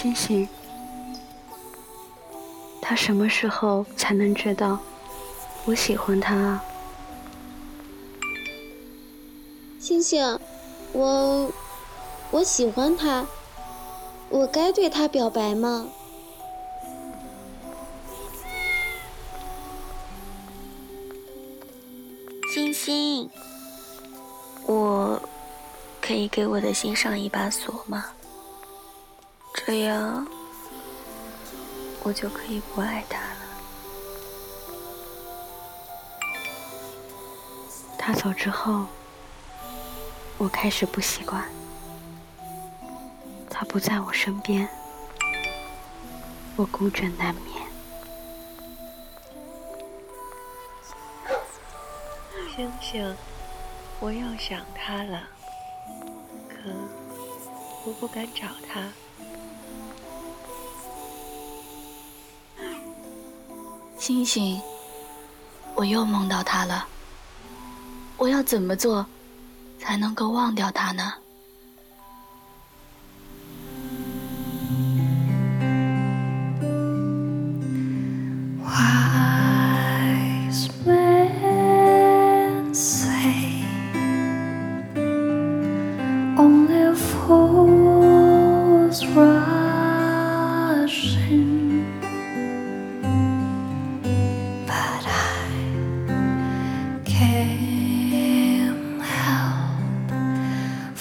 星星，他什么时候才能知道我喜欢他啊？星星，我我喜欢他，我该对他表白吗？星星，我可以给我的心上一把锁吗？这样，我就可以不爱他了。他走之后，我开始不习惯。他不在我身边，我孤枕难眠。星星，我又想他了，可我不敢找他。星星，我又梦到他了。我要怎么做，才能够忘掉他呢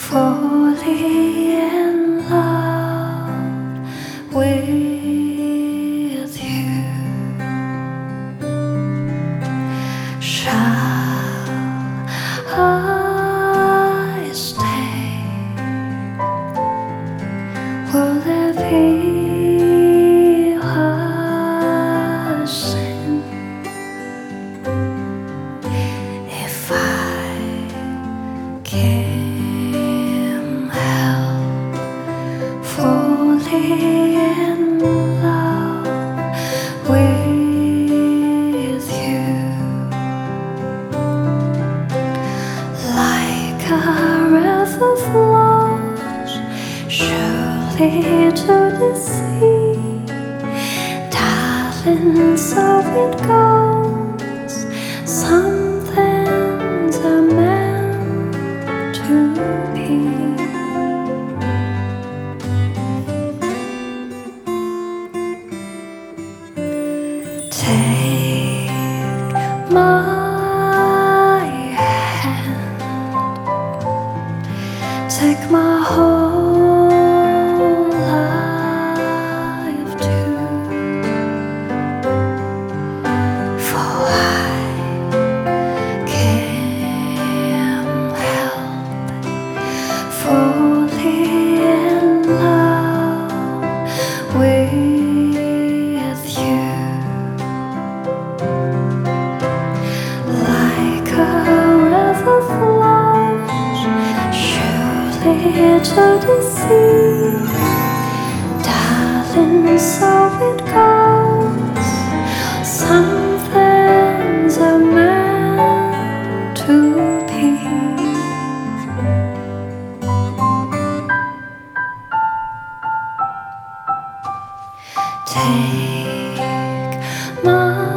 fully in love with you. Shall I stay? Will it be a sin if I?？to the sea. Darling, so it goes. Some things are meant to be. Take sea, darling. So it goes. Some things are meant to be. Take my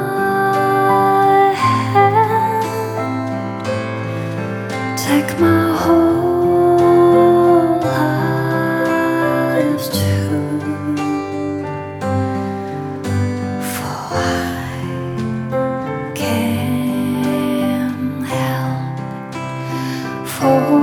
Oh.